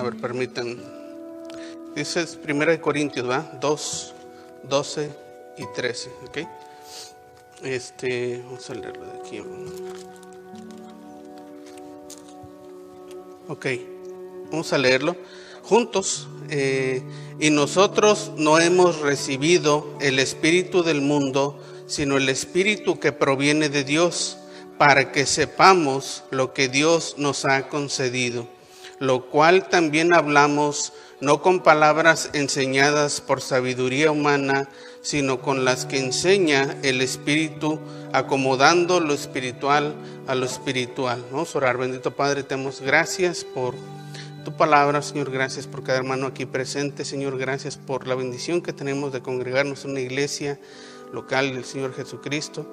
A ver, permítanme. Dice 1 Corintios, ¿va? 2, 12 y 13, ¿ok? Este, vamos a leerlo de aquí. Ok, vamos a leerlo juntos. Eh, y nosotros no hemos recibido el Espíritu del mundo, sino el Espíritu que proviene de Dios, para que sepamos lo que Dios nos ha concedido, lo cual también hablamos no con palabras enseñadas por sabiduría humana, sino con las que enseña el Espíritu, acomodando lo espiritual a lo espiritual. Vamos a orar, bendito Padre, te damos gracias por tu palabra, Señor, gracias por cada hermano aquí presente, Señor, gracias por la bendición que tenemos de congregarnos en una iglesia local del Señor Jesucristo.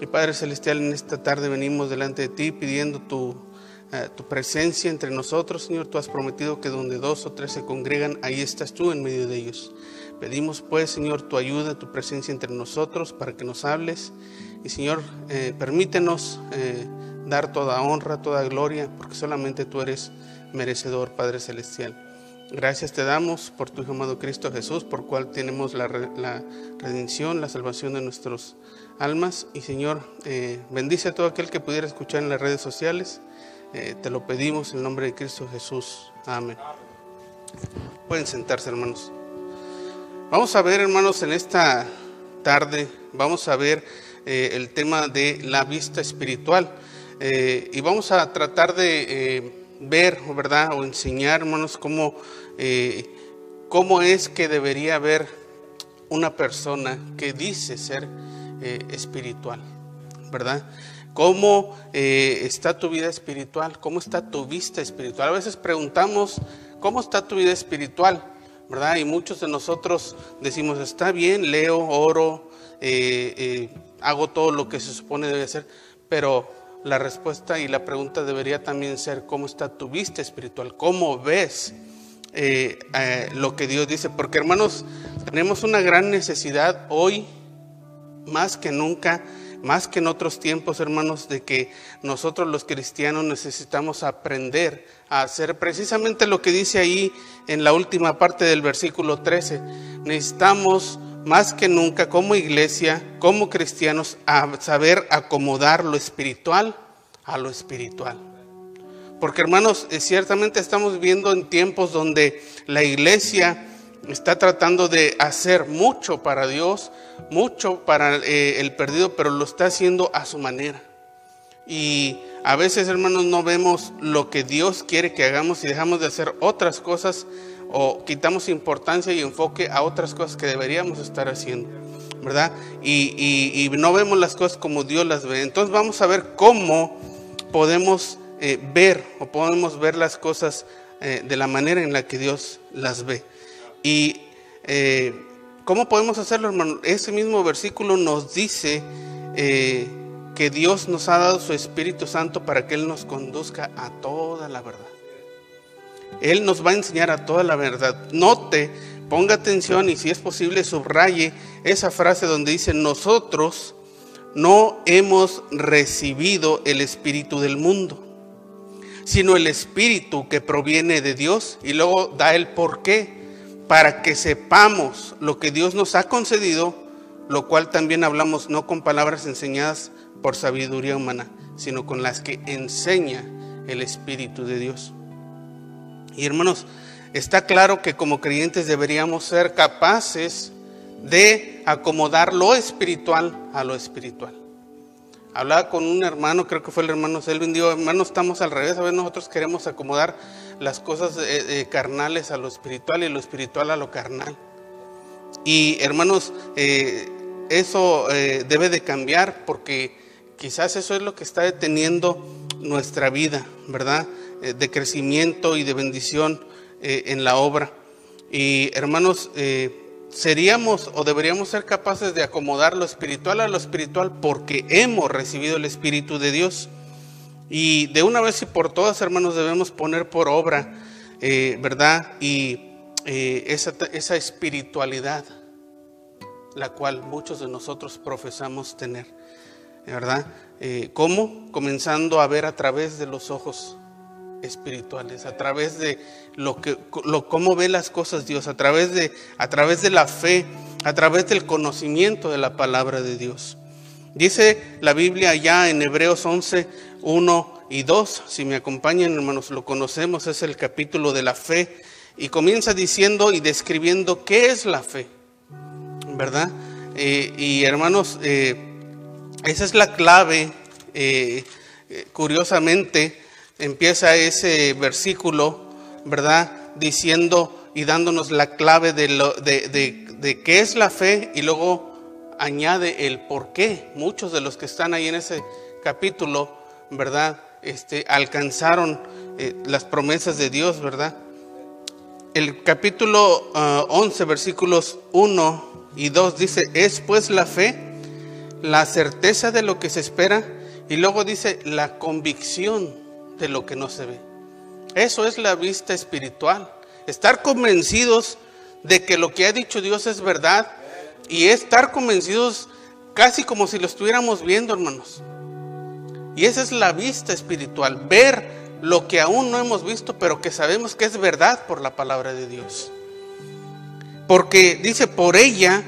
Y Padre Celestial, en esta tarde venimos delante de ti pidiendo tu, eh, tu presencia entre nosotros, Señor. Tú has prometido que donde dos o tres se congregan, ahí estás tú en medio de ellos. Pedimos pues, Señor, tu ayuda, tu presencia entre nosotros para que nos hables. Y Señor, eh, permítenos eh, dar toda honra, toda gloria, porque solamente tú eres merecedor, Padre Celestial. Gracias te damos por tu Hijo amado Cristo Jesús, por cual tenemos la, redención, la salvación de nuestros almas. Y Señor, eh, bendice a todo aquel que pudiera escuchar en las redes sociales. Eh, te lo pedimos en el nombre de Cristo Jesús. Amén. Pueden sentarse, hermanos. Vamos a ver, hermanos, en esta tarde, vamos a ver eh, el tema de la vista espiritual. y vamos a tratar de ver, ¿verdad? O enseñar, hermanos, cómo, eh, cómo es que debería haber una persona que dice ser eh, espiritual, ¿verdad? ¿Cómo eh, está tu vida espiritual? ¿Cómo está tu vista espiritual? A veces preguntamos, ¿cómo está tu vida espiritual? ¿Verdad? Y muchos de nosotros decimos, está bien, leo, oro, hago todo lo que se supone debe hacer, pero la respuesta y la pregunta debería también ser, ¿cómo está tu vista espiritual? ¿Cómo ves eh, eh, lo que Dios dice? Porque hermanos, tenemos una gran necesidad hoy, más que nunca, más que en otros tiempos, hermanos, de que nosotros los cristianos necesitamos aprender a hacer precisamente lo que dice ahí en la última parte del versículo 13. Necesitamos más que nunca como iglesia, como cristianos, a saber acomodar lo espiritual a lo espiritual. Porque hermanos, eh, ciertamente estamos viviendo en tiempos donde la iglesia está tratando de hacer mucho para Dios, mucho para eh, el perdido, pero lo está haciendo a su manera. Y a veces, hermanos, no vemos lo que Dios quiere que hagamos y dejamos de hacer otras cosas o quitamos importancia y enfoque a otras cosas que deberíamos estar haciendo, ¿verdad? Y, no vemos las cosas como Dios las ve. Entonces vamos a ver cómo podemos eh, ver o podemos ver las cosas eh, de la manera en la que Dios las ve. Y eh, cómo podemos hacerlo, hermano. Ese mismo versículo nos dice que Dios nos ha dado su Espíritu Santo para que Él nos conduzca a toda la verdad. Él nos va a enseñar a toda la verdad. Note, ponga atención y si es posible subraye esa frase donde dice, nosotros no hemos recibido el Espíritu del mundo, sino el Espíritu que proviene de Dios y luego da el por qué, para que sepamos lo que Dios nos ha concedido, lo cual también hablamos no con palabras enseñadas por sabiduría humana, sino con las que enseña el Espíritu de Dios. Y hermanos, está claro que como creyentes deberíamos ser capaces de acomodar lo espiritual a lo espiritual. Hablaba con un hermano, creo que fue el hermano Selvin, dijo, hermano, estamos al revés, a ver, nosotros queremos acomodar las cosas eh, eh, carnales a lo espiritual y lo espiritual a lo carnal. Y hermanos, eh, eso debe de cambiar porque quizás eso es lo que está deteniendo nuestra vida, ¿verdad? De crecimiento y de bendición en la obra. Y hermanos, seríamos o deberíamos ser capaces de acomodar lo espiritual a lo espiritual porque hemos recibido el Espíritu de Dios. Y de una vez y por todas, hermanos, debemos poner por obra, ¿verdad? Y esa, esa espiritualidad, la cual muchos de nosotros profesamos tener, ¿verdad? ¿Cómo? Comenzando a ver a través de los ojos espirituales, a través de lo que lo cómo ve las cosas Dios, a través de a través de la fe, a través del conocimiento de la palabra de Dios. Dice la Biblia ya en Hebreos 11, 1 y 2, si me acompañan hermanos, lo conocemos, es el capítulo de la fe y comienza diciendo y describiendo qué es la fe, ¿verdad? Eh, y hermanos, eh, esa es la clave, eh, curiosamente, empieza ese versículo, ¿verdad? Diciendo y dándonos la clave de, lo, de, de, qué es la fe y luego añade el por qué. Muchos de los que están ahí en ese capítulo, ¿verdad? Este, alcanzaron eh, las promesas de Dios, ¿verdad? El capítulo 11, ah, versículos 1 y 2 dice, es pues la fe, la certeza de lo que se espera, y luego dice la convicción de lo que no se ve. Eso es la vista espiritual. Estar convencidos de que lo que ha dicho Dios es verdad y estar convencidos casi como si lo estuviéramos viendo, hermanos. Y esa es la vista espiritual, ver lo que aún no hemos visto, pero que sabemos que es verdad por la palabra de Dios. Porque dice, por ella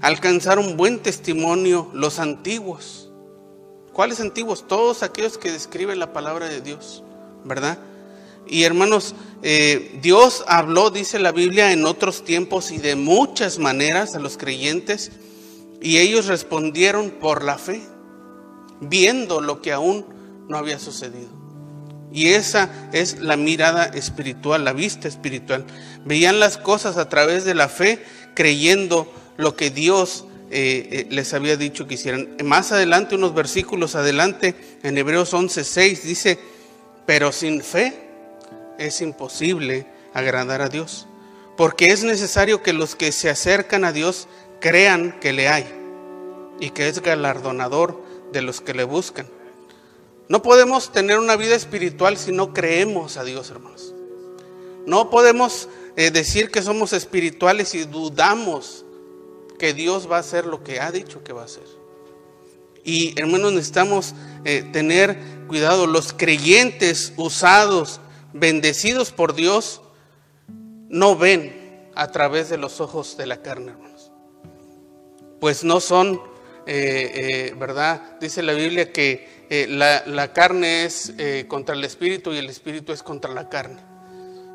alcanzaron buen testimonio los antiguos. ¿Cuáles antiguos? Todos aquellos que describen la palabra de Dios, ¿verdad? Y hermanos, eh, Dios habló, dice la Biblia, en otros tiempos y de muchas maneras a los creyentes, y ellos respondieron por la fe, viendo lo que aún no había sucedido. Y esa es la mirada espiritual, la vista espiritual. Veían las cosas a través de la fe, creyendo lo que Dios eh, eh, les había dicho que hicieran. Más adelante, unos versículos adelante, en Hebreos 11:6 dice, pero sin fe es imposible agradar a Dios, porque es necesario que los que se acercan a Dios crean que le hay y que es galardonador de los que le buscan. No podemos tener una vida espiritual si no creemos a Dios, hermanos. No podemos eh, decir que somos espirituales y dudamos que Dios va a hacer lo que ha dicho que va a hacer. Y hermanos, necesitamos eh, tener cuidado. Los creyentes usados, bendecidos por Dios, no ven a través de los ojos de la carne, hermanos. Pues no son, eh, eh, ¿verdad? Dice la Biblia que la, la, carne es contra el espíritu y el espíritu es contra la carne.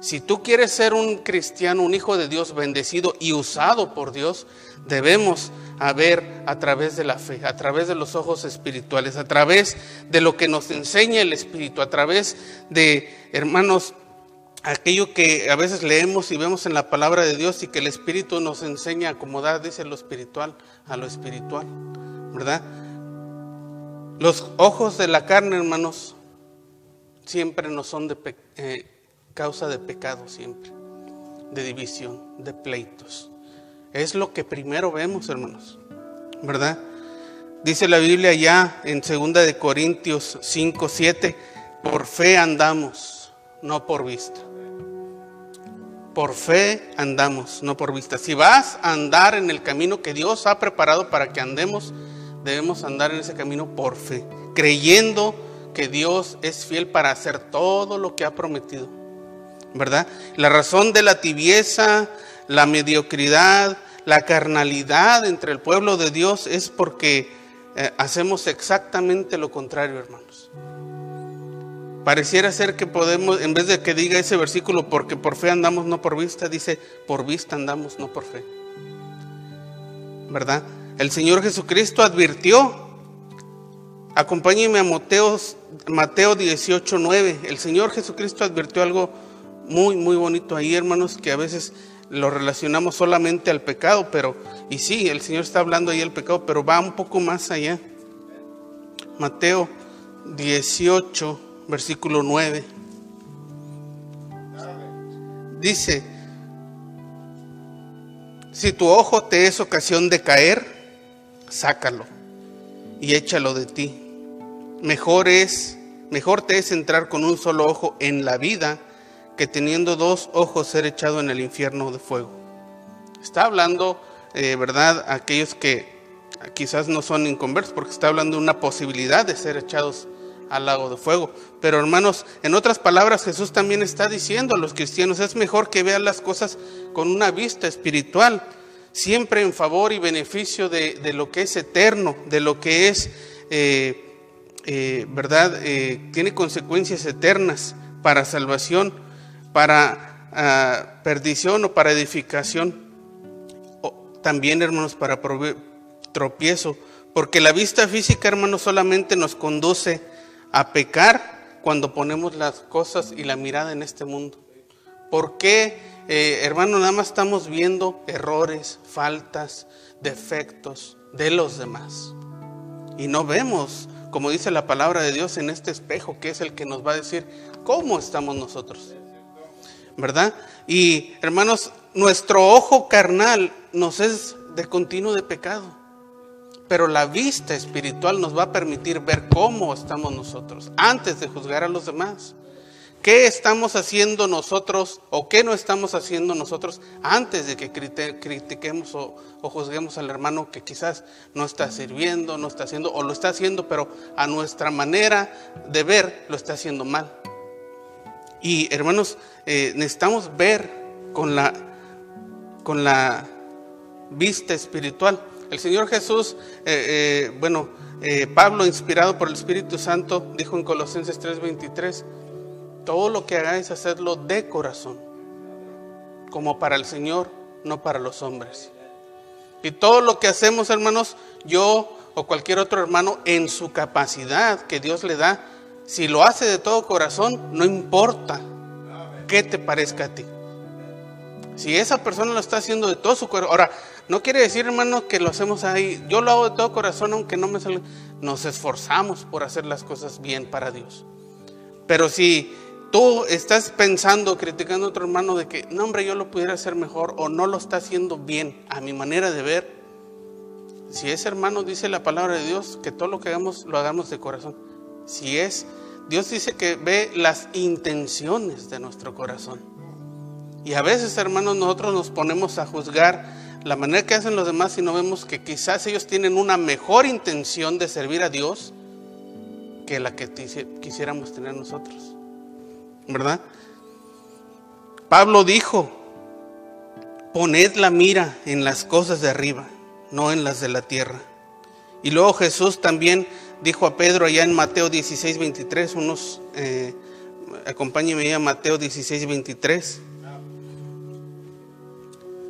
Si tú quieres ser un cristiano, un hijo de Dios bendecido y usado por Dios, debemos ver a través de la fe, a través de los ojos espirituales, a través de lo que nos enseña el Espíritu, a través de, hermanos, aquello que a veces leemos y vemos en la palabra de Dios y que el Espíritu nos enseña a acomodar, dice lo espiritual, a lo espiritual, ¿verdad? Los ojos de la carne, hermanos, siempre nos son de, eh, causa de pecado siempre, de división, de pleitos. Es lo que primero vemos, hermanos, ¿verdad? Dice la Biblia ya en 2 de Corintios 5, 7, por fe andamos, no por vista. Por fe andamos, no por vista. Si vas a andar en el camino que Dios ha preparado para que andemos, debemos andar en ese camino por fe, creyendo que Dios es fiel para hacer todo lo que ha prometido. ¿verdad? La razón de la tibieza, la mediocridad, la carnalidad entre el pueblo de Dios es porque eh, hacemos exactamente lo contrario, hermanos. Pareciera ser que podemos, en vez de que diga ese versículo, porque por fe andamos, no por vista, dice, por vista andamos, no por fe. ¿Verdad? El Señor Jesucristo advirtió, acompáñenme a Mateo, Mateo 18, 9, el Señor Jesucristo advirtió algo muy, muy bonito ahí, hermanos, que a veces lo relacionamos solamente al pecado, pero, y sí, el Señor está hablando ahí del pecado, pero va un poco más allá. Mateo 18, versículo 9. Dice, si tu ojo te es ocasión de caer, sácalo y échalo de ti. Mejor es, mejor te es entrar con un solo ojo en la vida que teniendo dos ojos ser echado en el infierno de fuego. Está hablando, eh, ¿verdad?, aquellos que quizás no son inconversos, porque está hablando de una posibilidad de ser echados al lago de fuego. Pero hermanos, en otras palabras, Jesús también está diciendo a los cristianos, es mejor que vean las cosas con una vista espiritual, siempre en favor y beneficio de, lo que es eterno, de lo que es, eh, eh, ¿verdad? Eh, tiene consecuencias eternas para salvación, para ah, perdición o para edificación. también, hermanos, para tropiezo. Porque la vista física, hermanos, solamente nos conduce a pecar cuando ponemos las cosas y la mirada en este mundo. ¿Por qué, eh, hermano, nada más estamos viendo errores, faltas, defectos de los demás? Y no vemos, como dice la palabra de Dios, en este espejo, que es el que nos va a decir cómo estamos nosotros. ¿Verdad? Y hermanos, nuestro ojo carnal nos es de continuo de pecado. Pero la vista espiritual nos va a permitir ver cómo estamos nosotros antes de juzgar a los demás. ¿Qué estamos haciendo nosotros o qué no estamos haciendo nosotros antes de que critiquemos o, juzguemos al hermano que quizás no está sirviendo, no está haciendo o lo está haciendo, pero a nuestra manera de ver lo está haciendo mal? Y hermanos, eh, necesitamos ver con la, con la vista espiritual. El Señor Jesús, eh, eh, bueno, Pablo, inspirado por el Espíritu Santo, dijo en Colosenses 3:23, todo lo que hagáis, hacedlo de corazón, como para el Señor, no para los hombres. Y todo lo que hacemos, hermanos, yo o cualquier otro hermano, en su capacidad que Dios le da, si lo hace de todo corazón, no importa qué te parezca a ti. Si esa persona lo está haciendo de todo su corazón, ahora, no quiere decir, hermano, que lo hacemos ahí. Yo lo hago de todo corazón, aunque no me salga. Nos esforzamos por hacer las cosas bien para Dios. Pero si tú estás pensando, criticando a otro hermano de que, no, hombre, yo lo pudiera hacer mejor o no lo está haciendo bien a mi manera de ver, si ese hermano dice la palabra de Dios, que todo lo que hagamos lo hagamos de corazón. Si es, Dios dice que ve las intenciones de nuestro corazón. Y a veces, hermanos, nosotros nos ponemos a juzgar la manera que hacen los demás y no vemos que quizás ellos tienen una mejor intención de servir a Dios que la que quisiéramos tener nosotros. ¿Verdad? Pablo dijo, poned la mira en las cosas de arriba, no en las de la tierra. Y luego Jesús también dijo a Pedro allá en Mateo 16, 23, unos, eh, acompáñenme a Mateo 16, 23.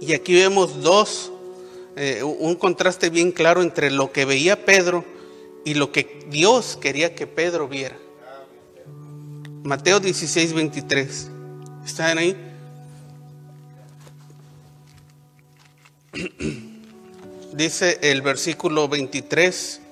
Y aquí vemos dos, eh, un contraste bien claro entre lo que veía Pedro y lo que Dios quería que Pedro viera. Mateo 16, 23. ¿Están ahí? Dice el versículo 23.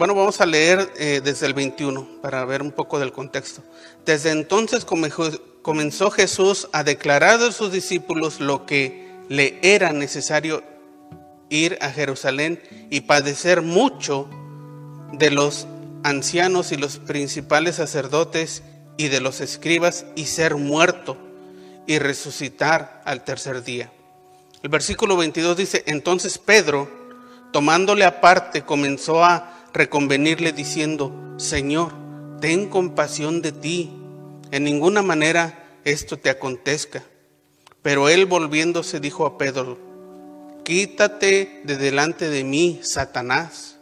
Bueno, vamos a leer eh, desde el 21 para ver un poco del contexto. Desde entonces comenzó Jesús a declarar a sus discípulos lo que le era necesario ir a Jerusalén y padecer mucho de los ancianos y los principales sacerdotes y de los escribas y ser muerto y resucitar al tercer día. El versículo 22 dice, entonces Pedro, tomándole aparte, comenzó a reconvenirle diciendo, Señor, ten compasión de ti en ninguna manera esto te acontezca. Pero él volviéndose dijo a Pedro, quítate de delante de mí, Satanás.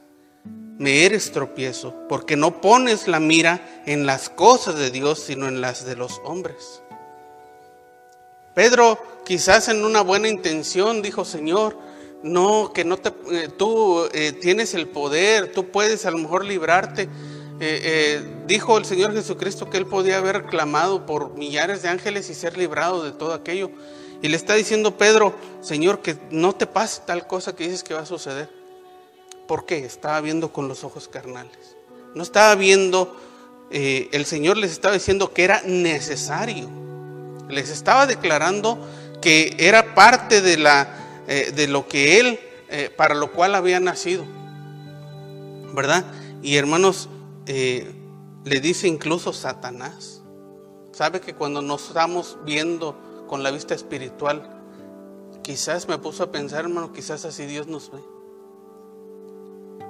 Me eres tropiezo, porque no pones la mira en las cosas de Dios, sino en las de los hombres. Pedro, quizás en una buena intención, dijo, Señor, no, que no te, eh, tú eh, tienes el poder, tú puedes a lo mejor librarte eh, dijo el Señor Jesucristo que él podía haber clamado por millares de ángeles y ser librado de todo aquello. Y le está diciendo Pedro, Señor, que no te pase tal cosa que dices que va a suceder. ¿Por qué? Estaba viendo con los ojos carnales. No estaba viendo, el Señor les estaba diciendo que era necesario. Les estaba declarando que era parte de, la, de lo que Él, para lo cual había nacido. ¿Verdad? Y hermanos, eh, le dice incluso Satanás. Sabe que cuando nos estamos viendo con la vista espiritual, quizás me puso a pensar, hermano, quizás así Dios nos ve.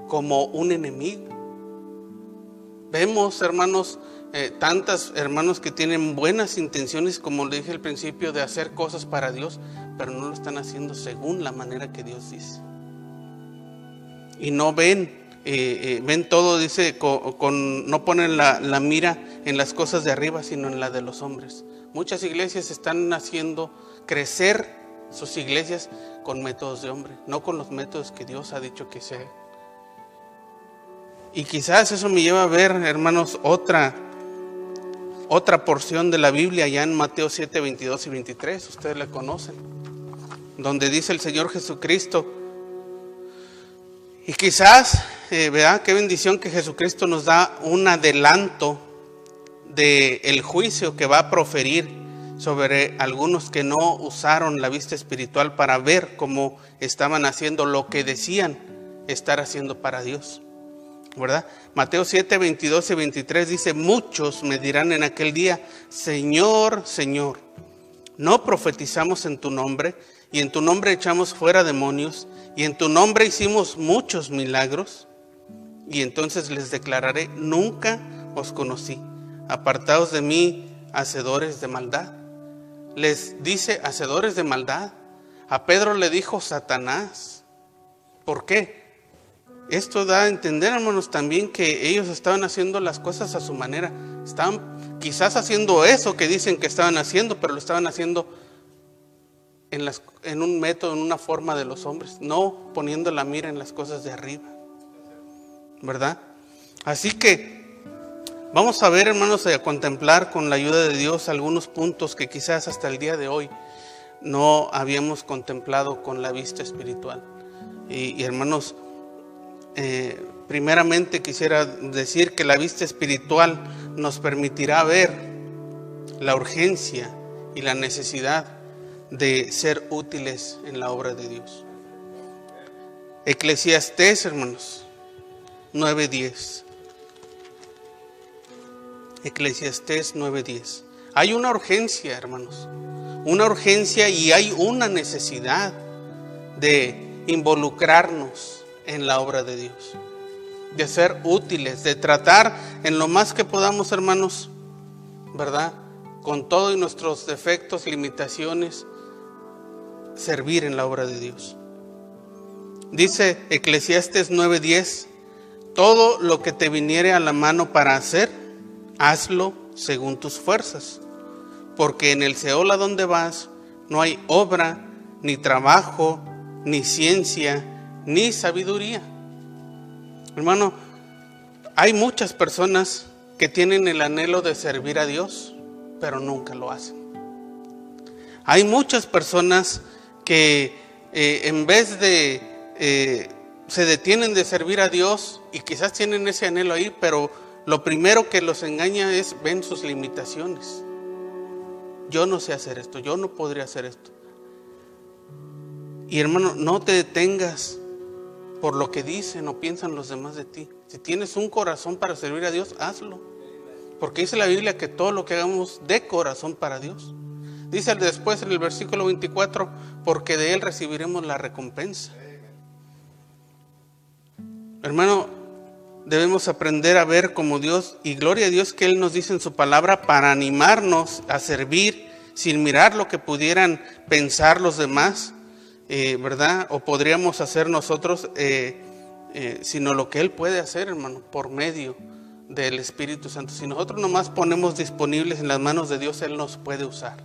Como un enemigo. Vemos, hermanos, eh, tantas hermanos que tienen buenas intenciones, como le dije al principio, de hacer cosas para Dios, pero no lo están haciendo según la manera que Dios dice. Y no ven, eh, eh, ven todo, dice, con, no ponen la, la, mira en las cosas de arriba, sino en la de los hombres. Muchas iglesias están haciendo crecer sus iglesias con métodos de hombre, no con los métodos que Dios ha dicho que sea. Y quizás eso me lleva a ver, hermanos, otra otra porción de la Biblia ya en Mateo 7, 22 y 23, ustedes la conocen, donde dice el Señor Jesucristo, y quizás, eh, ¿verdad? Qué bendición que Jesucristo nos da un adelanto del el juicio que va a proferir sobre algunos que no usaron la vista espiritual para ver cómo estaban haciendo lo que decían estar haciendo para Dios. ¿Verdad? Mateo 7, 22 y 23 dice, muchos me dirán en aquel día, Señor, Señor, ¿no profetizamos en tu nombre? Y en tu nombre echamos fuera demonios, y en tu nombre hicimos muchos milagros. Y entonces les declararé, nunca os conocí, apartados de mí, hacedores de maldad. Les dice, hacedores de maldad. A Pedro le dijo Satanás. ¿Por qué? Esto da a entender, hermanos, también que ellos estaban haciendo las cosas a su manera. Estaban quizás haciendo eso que dicen que estaban haciendo, pero lo estaban haciendo en, un método, en una forma de los hombres, no poniendo la mira en las cosas de arriba. ¿Verdad? Así que vamos a ver, hermanos, a contemplar con la ayuda de Dios algunos puntos que quizás hasta el día de hoy no habíamos contemplado con la vista espiritual. y hermanos, eh, primeramente quisiera decir que la vista espiritual nos permitirá ver la urgencia y la necesidad de ser útiles en la obra de Dios. Eclesiastés, hermanos, 9.10. Eclesiastés 9.10. Hay una urgencia, hermanos. Una urgencia y hay una necesidad de involucrarnos en la obra de Dios, de ser útiles, de tratar en lo más que podamos, hermanos, ¿verdad? Con todos nuestros defectos, limitaciones, servir en la obra de Dios. Dice Eclesiastes 9:10, todo lo que te viniere a la mano para hacer, hazlo según tus fuerzas, porque en el Seol a donde vas no hay obra, ni trabajo, ni ciencia, ni sabiduría. Hermano, hay muchas personas que tienen el anhelo de servir a Dios, pero nunca lo hacen. Hay muchas personas que eh, en vez de eh, se detienen de servir a Dios y quizás tienen ese anhelo ahí, pero lo primero que los engaña es ven sus limitaciones. Yo no sé hacer esto, yo no podría hacer esto. Y hermano, no te detengas por lo que dicen o piensan los demás de ti. Si tienes un corazón para servir a Dios, hazlo. Porque dice la Biblia que todo lo que hagamos de corazón para Dios. Dice después en el versículo 24, porque de Él recibiremos la recompensa. Hermano, debemos aprender a ver como Dios y gloria a Dios que Él nos dice en su palabra para animarnos a servir sin mirar lo que pudieran pensar los demás eh, ¿verdad? O podríamos hacer nosotros, eh, eh, sino lo que Él puede hacer, hermano, por medio del Espíritu Santo. Si nosotros nomás ponemos disponibles en las manos de Dios, Él nos puede usar.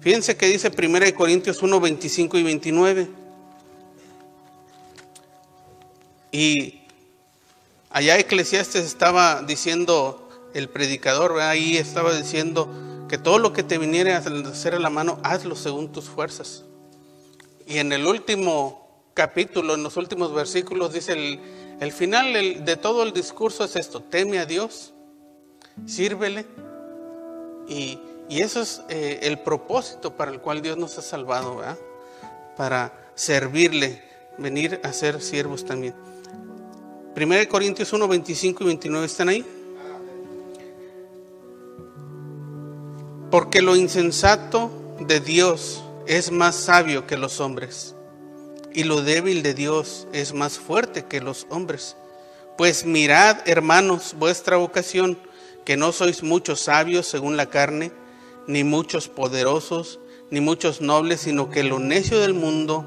Fíjense que dice 1 Corintios 1, 25 y 29. Y allá Eclesiastes estaba diciendo, el predicador ahí estaba diciendo que todo lo que te viniera a hacer a la mano, hazlo según tus fuerzas. Y en el último capítulo, en los últimos versículos, dice el, final de todo el discurso es esto, teme a Dios, sírvele. Y, eso es eh, el propósito para el cual Dios nos ha salvado, ¿verdad? Para servirle, venir a ser siervos también. 1 Corintios 1, 25 y 29 están ahí. Porque lo insensato de Dios es más sabio que los hombres, y lo débil de Dios es más fuerte que los hombres. Pues mirad, hermanos, vuestra vocación, que no sois muchos sabios según la carne, ni muchos poderosos, ni muchos nobles, sino que lo necio del mundo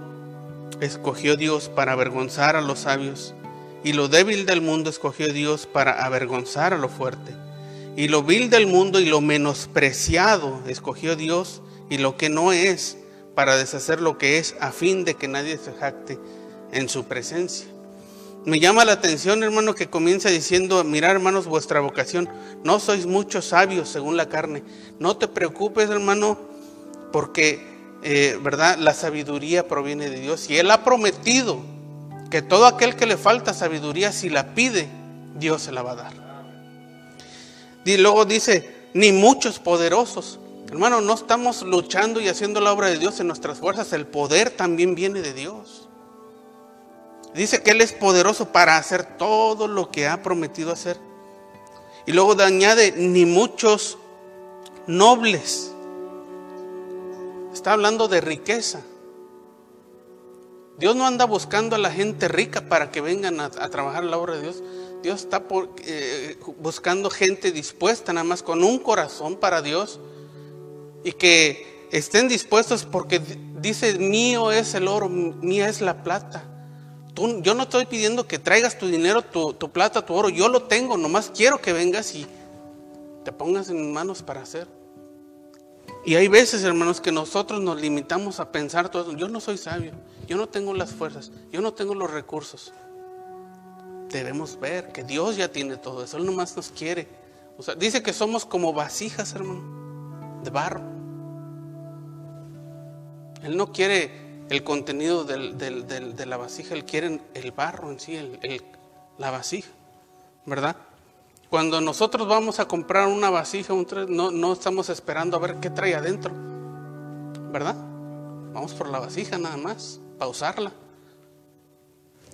escogió Dios para avergonzar a los sabios, y lo débil del mundo escogió Dios para avergonzar a lo fuerte. Y lo vil del mundo y lo menospreciado escogió Dios, y lo que no es, para deshacer lo que es, a fin de que nadie se jacte en su presencia. Me llama la atención, hermano, que comienza diciendo, mirad, hermanos, vuestra vocación. No sois muchos sabios según la carne. No te preocupes, hermano, porque, eh, ¿verdad? La sabiduría proviene de Dios. Y Él ha prometido que todo aquel que le falta sabiduría, si la pide, Dios se la va a dar. Y luego dice, ni muchos poderosos. Hermano, no estamos luchando y haciendo la obra de Dios en nuestras fuerzas. El poder también viene de Dios. Dice que Él es poderoso para hacer todo lo que ha prometido hacer. Y luego añade, ni muchos nobles. Está hablando de riqueza. Dios no anda buscando a la gente rica para que vengan a, trabajar la obra de Dios. Dios está eh, buscando gente dispuesta, nada más con un corazón para Dios. Y que estén dispuestos porque dice, mío es el oro, mía es la plata yo no estoy pidiendo que traigas tu dinero, tu, plata, tu oro. Yo lo tengo, nomás quiero que vengas y te pongas en manos para hacer. Y hay veces, hermanos, que nosotros nos limitamos a pensar todo eso. Yo no soy sabio, yo no tengo las fuerzas, yo no tengo los recursos. Debemos ver que Dios ya tiene todo eso, Él nomás nos quiere. Dice que somos como vasijas, hermano, de barro. Él no quiere el contenido de la vasija, él quiere el barro en sí, la vasija, ¿verdad? Cuando nosotros vamos a comprar una vasija, no, no estamos esperando a ver qué trae adentro, ¿verdad? Vamos por la vasija nada más, para usarla.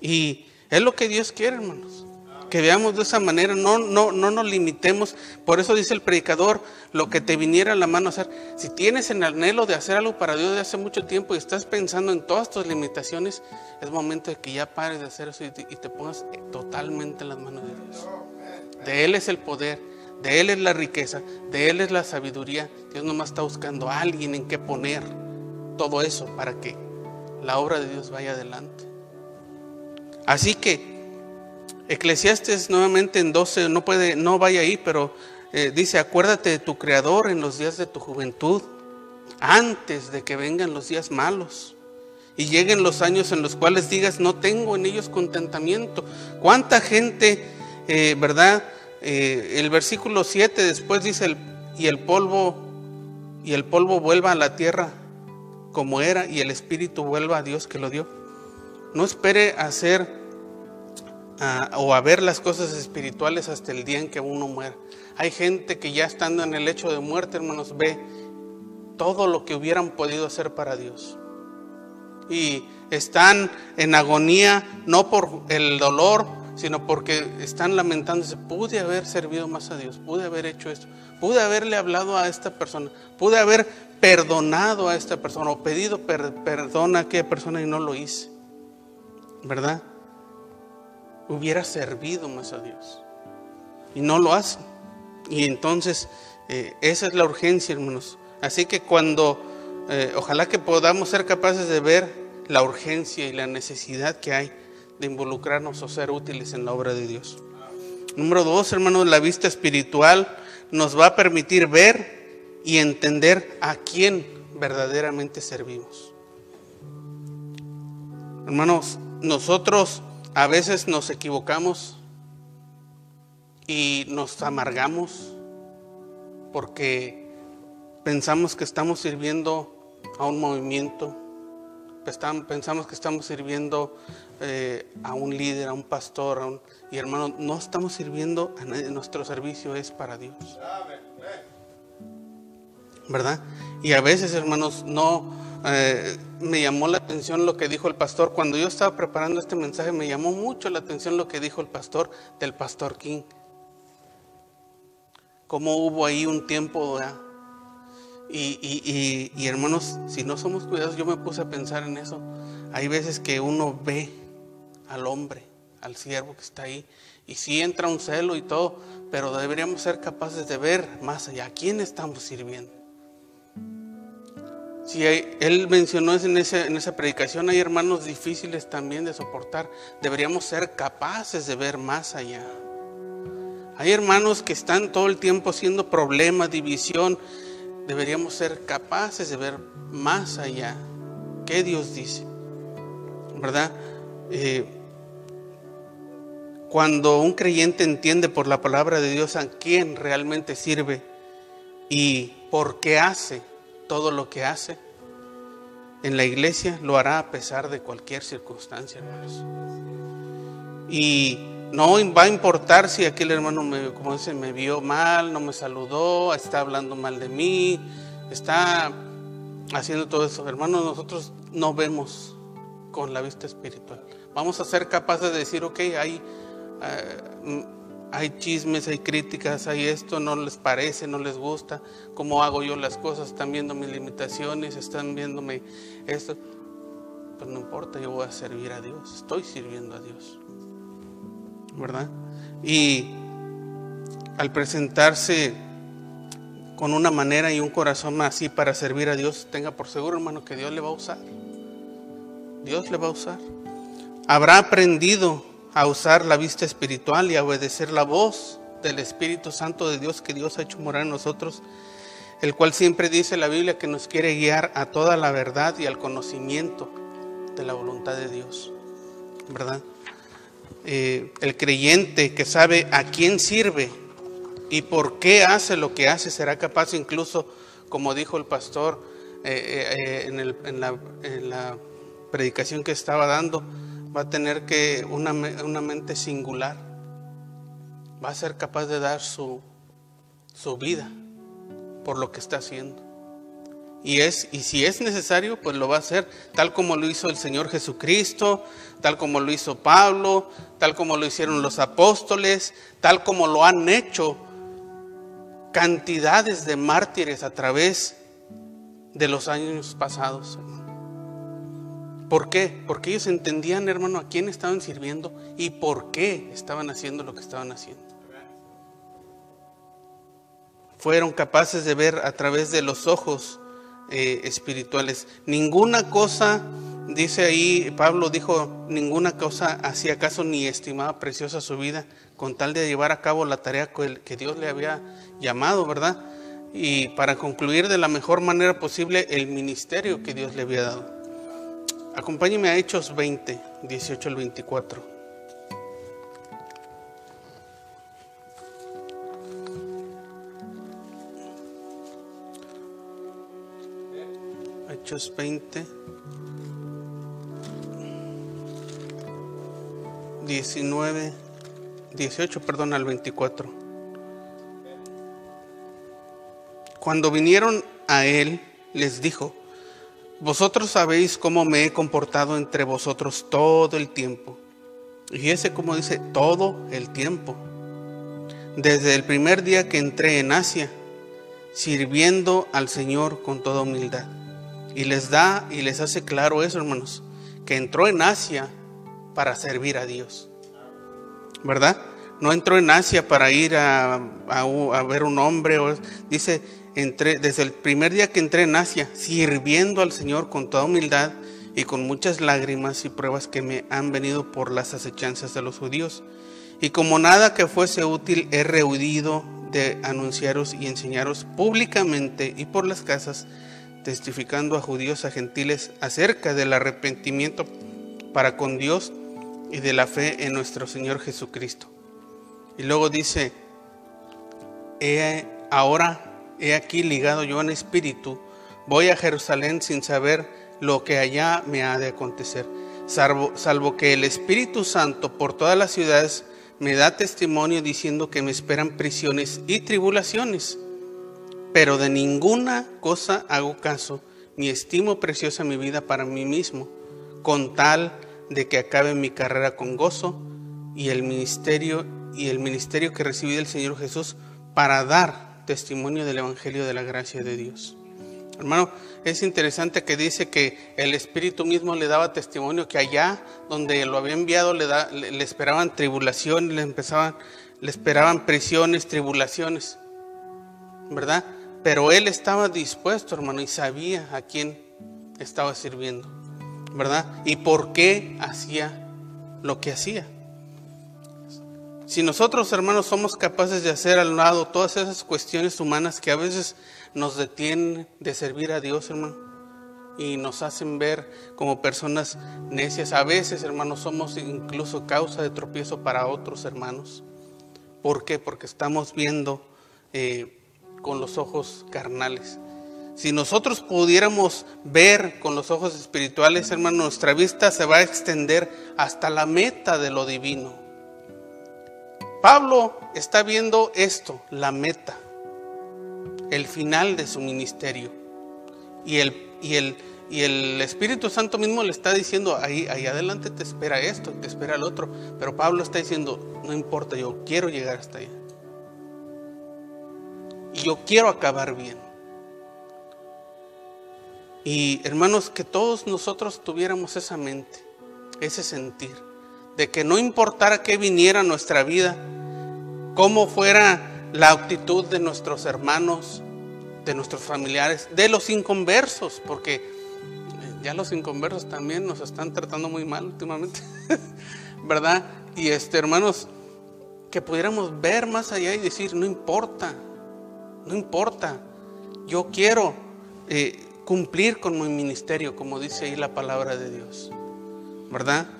Y es lo que Dios quiere, hermanos que veamos de esa manera, no, no, no nos limitemos. Por eso dice el predicador, lo que te viniera a la mano hacer. Si tienes el anhelo de hacer algo para Dios de hace mucho tiempo y estás pensando en todas tus limitaciones, es momento de que ya pares de hacer eso y te, pongas totalmente en las manos de Dios. De Él es el poder, de Él es la riqueza, de Él es la sabiduría. Dios nomás está buscando a alguien en que poner todo eso para que la obra de Dios vaya adelante. Así que Eclesiastes nuevamente en 12, no puede, no vaya ahí, pero eh, dice, acuérdate de tu Creador en los días de tu juventud, antes de que vengan los días malos y lleguen los años en los cuales digas, no tengo en ellos contentamiento. ¿Cuánta gente, eh, verdad? Eh, el versículo 7 después dice, y el polvo, y el polvo vuelva a la tierra como era, y el espíritu vuelva a Dios que lo dio. No espere hacer o a ver las cosas espirituales hasta el día en que uno muera. Hay gente que ya estando en el hecho de muerte, hermanos, ve todo lo que hubieran podido hacer para Dios. Y están en agonía, no por el dolor, sino porque están lamentándose, pude haber servido más a Dios, pude haber hecho esto, pude haberle hablado a esta persona, pude haber perdonado a esta persona o pedido perdón a aquella persona y no lo hice. ¿Verdad? Hubiera servido más a Dios. Y no lo hace. Y entonces, eh, esa es la urgencia, hermanos. Así que cuando, eh, ojalá que podamos ser capaces de ver la urgencia y la necesidad que hay de involucrarnos o ser útiles en la obra de Dios. Número dos, hermanos, la vista espiritual nos va a permitir ver y entender a quién verdaderamente servimos. Hermanos, nosotros a veces nos equivocamos y nos amargamos porque pensamos que estamos sirviendo a un movimiento, pensamos que estamos sirviendo eh, a un líder, a un pastor, y hermano, no estamos sirviendo a nadie, nuestro servicio es para Dios. ¿Verdad? Y a veces, hermanos, no eh, me llamó la atención lo que dijo el pastor. Cuando yo estaba preparando este mensaje, me llamó mucho la atención lo que dijo el pastor del pastor King. Cómo hubo ahí un tiempo, y, y, hermanos, si no somos cuidados, yo me puse a pensar en eso. Hay veces que uno ve al hombre, al siervo que está ahí. Y sí entra un celo y todo, pero deberíamos ser capaces de ver más allá. ¿A quién estamos sirviendo? Si él mencionó en, en esa predicación, hay hermanos difíciles también de soportar. Deberíamos ser capaces de ver más allá. Hay hermanos que están todo el tiempo haciendo problemas, división. Deberíamos ser capaces de ver más allá. ¿Qué Dios dice? ¿Verdad? Eh, cuando un creyente entiende por la palabra de Dios a quién realmente sirve y por qué hace todo lo que hace, en la iglesia lo hará a pesar de cualquier circunstancia, hermanos. Y no va a importar si aquel hermano, me, como dice, me vio mal, no me saludó, está hablando mal de mí, está haciendo todo eso. Hermanos, nosotros no vemos con la vista espiritual. Vamos a ser capaces de decir, ok, hay, eh, hay chismes, hay críticas, hay esto, no les parece, no les gusta, cómo hago yo las cosas, están viendo mis limitaciones, están viéndome esto. Pero no importa, yo voy a servir a Dios, estoy sirviendo a Dios. ¿verdad? Y al presentarse con una manera y un corazón así para servir a Dios, tenga por seguro, hermano, que Dios le va a usar. Dios le va a usar. Habrá aprendido a usar la vista espiritual y a obedecer la voz del Espíritu Santo de Dios que Dios ha hecho morar en nosotros, el cual siempre dice la Biblia que nos quiere guiar a toda la verdad y al conocimiento de la voluntad de Dios. ¿Verdad? Eh, el creyente que sabe a quién sirve y por qué hace lo que hace, será capaz incluso, como dijo el pastor eh, eh, en, la, predicación que estaba dando, va a tener que una, una, mente singular, va a ser capaz de dar su, su vida por lo que está haciendo. Y, es, y si es necesario, pues lo va a hacer, tal como lo hizo el Señor Jesucristo, tal como lo hizo Pablo, tal como lo hicieron los apóstoles, tal como lo han hecho cantidades de mártires a través de los años pasados. ¿Por qué? Porque ellos entendían, hermano, a quién estaban sirviendo y por qué estaban haciendo lo que estaban haciendo. Fueron capaces de ver a través de los ojos eh, espirituales. Ninguna cosa, dice ahí, Pablo dijo, ninguna cosa hacía caso ni estimaba preciosa su vida con tal de llevar a cabo la tarea que Dios le había llamado, ¿verdad? Y para concluir de la mejor manera posible el ministerio que Dios le había dado. Acompáñeme a Hechos 20, 18 al 24. Hechos 20, 19, 18, perdón, al 24. Cuando vinieron a él, les dijo, vosotros sabéis cómo me he comportado entre vosotros todo el tiempo. Y ese como dice, todo el tiempo. Desde el primer día que entré en Asia, sirviendo al Señor con toda humildad y les da y les hace claro eso, hermanos, que entró en Asia para servir a Dios. ¿Verdad? No entró en Asia para ir a, a, ver un hombre. dice, entré, desde el primer día que entré en Asia, sirviendo al Señor con toda humildad y con muchas lágrimas y pruebas que me han venido por las acechanzas de los judíos. Y como nada que fuese útil, he rehuido de anunciaros y enseñaros públicamente y por las casas testificando a judíos, a gentiles acerca del arrepentimiento para con Dios y de la fe en nuestro Señor Jesucristo. Y luego dice, ahora he aquí ligado yo en espíritu, voy a Jerusalén sin saber lo que allá me ha de acontecer, salvo, que el Espíritu Santo por todas las ciudades me da testimonio diciendo que me esperan prisiones y tribulaciones. Pero de ninguna cosa hago caso, ni estimo preciosa mi vida para mí mismo, con tal de que acabe mi carrera con gozo y el ministerio y el ministerio que recibí del Señor Jesús para dar testimonio del evangelio de la gracia de Dios. Hermano, es interesante que dice que el Espíritu mismo le daba testimonio que allá donde lo había enviado le, esperaban tribulaciones, le, empezaban, le esperaban prisiones, tribulaciones, ¿verdad? Pero él estaba dispuesto, hermano, y sabía a quién estaba sirviendo, ¿verdad? Y por qué hacía lo que hacía. Si nosotros, hermanos, somos capaces de hacer al lado todas esas cuestiones humanas que a veces nos detienen de servir a Dios, hermano, y nos hacen ver como personas necias, a veces, hermanos, somos incluso causa de tropiezo para otros hermanos. ¿Por qué? Porque estamos viendo eh, con los ojos carnales. Si nosotros pudiéramos ver con los ojos espirituales, hermano, nuestra vista se va a extender hasta la meta de lo divino. Pablo está viendo esto, la meta, el final de su ministerio. Y el, y el, y el Espíritu Santo mismo le está diciendo, ahí, ahí adelante te espera esto, te espera el otro. Pero Pablo está diciendo, no importa, yo quiero llegar hasta allá. Y yo quiero acabar bien. Y hermanos, que todos nosotros tuviéramos esa mente, ese sentir de que no importara qué viniera a nuestra vida, cómo fuera la actitud de nuestros hermanos, de nuestros familiares, de los inconversos, porque eh, ya los inconversos también nos están tratando muy mal últimamente, ¿verdad? Y este, hermanos, que pudiéramos ver más allá y decir, no importa, no importa, yo quiero eh, cumplir con mi ministerio, como dice ahí la palabra de Dios, ¿verdad?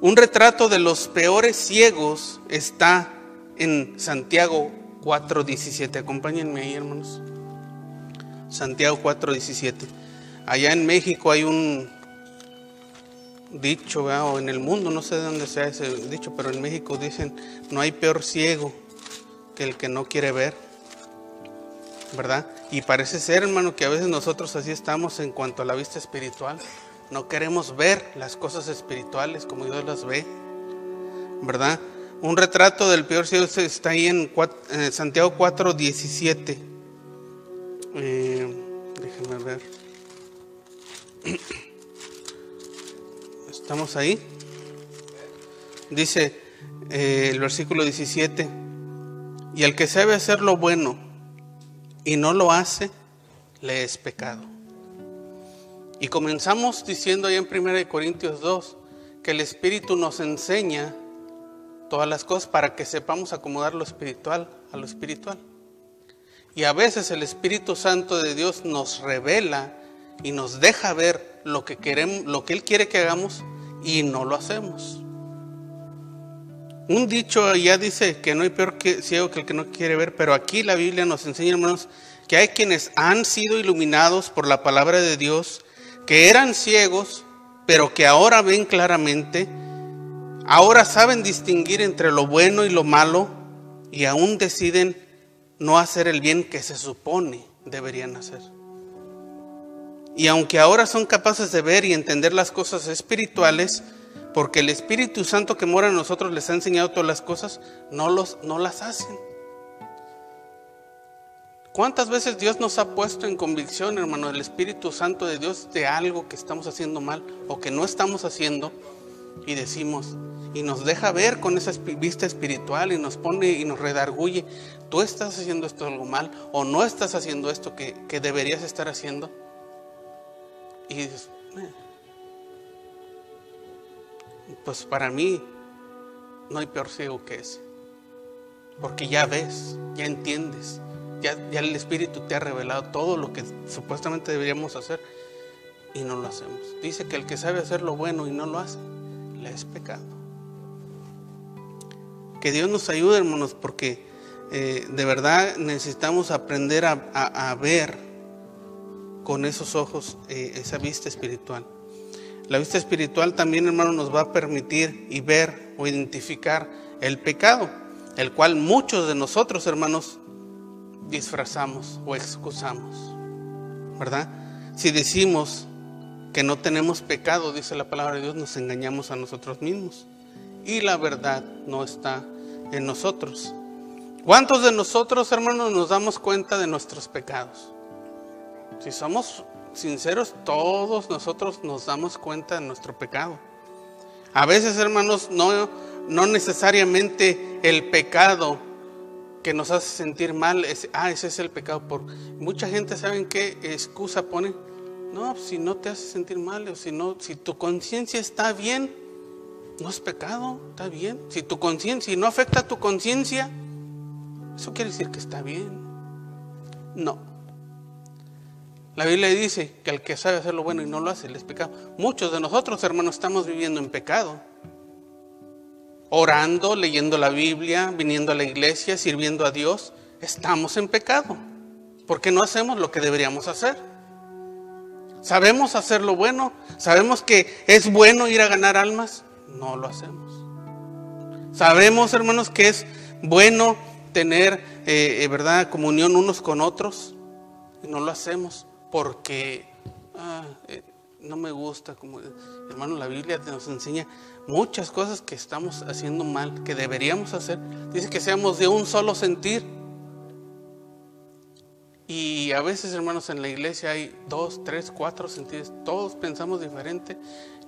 Un retrato de los peores ciegos está en Santiago 4.17. Acompáñenme ahí, hermanos. Santiago 4.17. Allá en México hay un dicho, o en el mundo, no sé de dónde sea ese dicho, pero en México dicen, no hay peor ciego que el que no quiere ver. ¿Verdad? Y parece ser, hermano, que a veces nosotros así estamos en cuanto a la vista espiritual. No queremos ver las cosas espirituales como Dios las ve, ¿verdad? Un retrato del peor cielo está ahí en, Santiago 4, 17. Eh, déjenme ver. ¿Estamos ahí? Dice eh, el versículo 17, y el que sabe hacer lo bueno y no lo hace, le es pecado. Y comenzamos diciendo ahí en 1 Corintios 2 que el Espíritu nos enseña todas las cosas para que sepamos acomodar lo espiritual a lo espiritual. Y a veces el Espíritu Santo de Dios nos revela y nos deja ver lo que queremos, lo que Él quiere que hagamos y no lo hacemos. Un dicho ya dice que no hay peor que ciego que el que no quiere ver, pero aquí la Biblia nos enseña, hermanos, que hay quienes han sido iluminados por la palabra de Dios que eran ciegos, pero que ahora ven claramente, ahora saben distinguir entre lo bueno y lo malo y aún deciden no hacer el bien que se supone deberían hacer. Y aunque ahora son capaces de ver y entender las cosas espirituales, porque el Espíritu Santo que mora en nosotros les ha enseñado todas las cosas, no, los, no las hacen. ¿Cuántas veces Dios nos ha puesto en convicción, hermano, el Espíritu Santo de Dios de algo que estamos haciendo mal o que no estamos haciendo? Y decimos, y nos deja ver con esa vista espiritual y nos pone y nos redarguye, tú estás haciendo esto algo mal o no estás haciendo esto que, deberías estar haciendo. Y dices, eh". pues para mí no hay peor ciego que ese, porque ya ves, ya entiendes, ya, el Espíritu te ha revelado todo lo que supuestamente deberíamos hacer y no lo hacemos. Dice que el que sabe hacer lo bueno y no lo hace, le es pecado. Que Dios nos ayude, hermanos, porque eh, de verdad necesitamos aprender a, ver con esos ojos eh, esa vista espiritual. La vista espiritual también, hermano, nos va a permitir y ver o identificar el pecado, el cual muchos de nosotros, hermanos, disfrazamos o excusamos, ¿verdad? Si decimos que no tenemos pecado, dice la palabra de Dios, nos engañamos a nosotros mismos. Y la verdad no está en nosotros. ¿Cuántos de nosotros, hermanos, nos damos cuenta de nuestros pecados? Si somos sinceros, todos nosotros nos damos cuenta de nuestro pecado. A veces, hermanos, no, no necesariamente el pecado que nos hace sentir mal, es, ah, ese es el pecado. Por, mucha gente, ¿saben qué excusa pone? No, si no te hace sentir mal, o si, no, si tu conciencia está bien, no es pecado, está bien. Si tu conciencia no afecta a tu conciencia, eso quiere decir que está bien. No. La Biblia dice que el que sabe hacer lo bueno y no lo hace, es pecado. Muchos de nosotros, hermanos, estamos viviendo en pecado. Orando, leyendo la Biblia, viniendo a la iglesia, sirviendo a Dios. Estamos en pecado. Porque no hacemos lo que deberíamos hacer. Sabemos hacer lo bueno. Sabemos que es bueno ir a ganar almas. No lo hacemos. Sabemos, hermanos, que es bueno tener, eh, eh, ¿verdad?, comunión unos con otros. Y no lo hacemos porque ah, eh, no me gusta. Como, hermano, la Biblia nos enseña muchas cosas que estamos haciendo mal, que deberíamos hacer. Dice que seamos de un solo sentir. Y a veces, hermanos, en la iglesia hay dos, tres, cuatro sentidos. Todos pensamos diferente,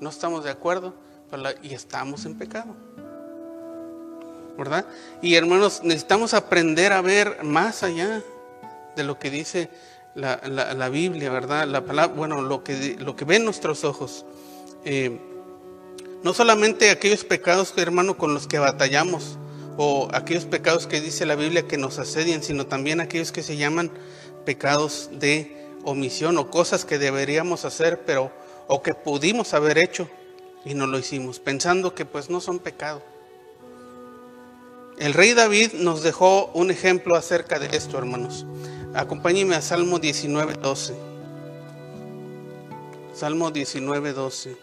no estamos de acuerdo y estamos en pecado. ¿Verdad? Y hermanos, necesitamos aprender a ver más allá de lo que dice la, Biblia, ¿verdad? La palabra, bueno, lo que, lo que ven nuestros ojos. Eh, no solamente aquellos pecados, hermano, con los que batallamos, o aquellos pecados que dice la Biblia que nos asedian, sino también aquellos que se llaman pecados de omisión o cosas que deberíamos hacer, pero o que pudimos haber hecho y no lo hicimos, pensando que pues no son pecado. El rey David nos dejó un ejemplo acerca de esto, hermanos. Acompáñenme a Salmo 19, 12. Salmo 19, 12.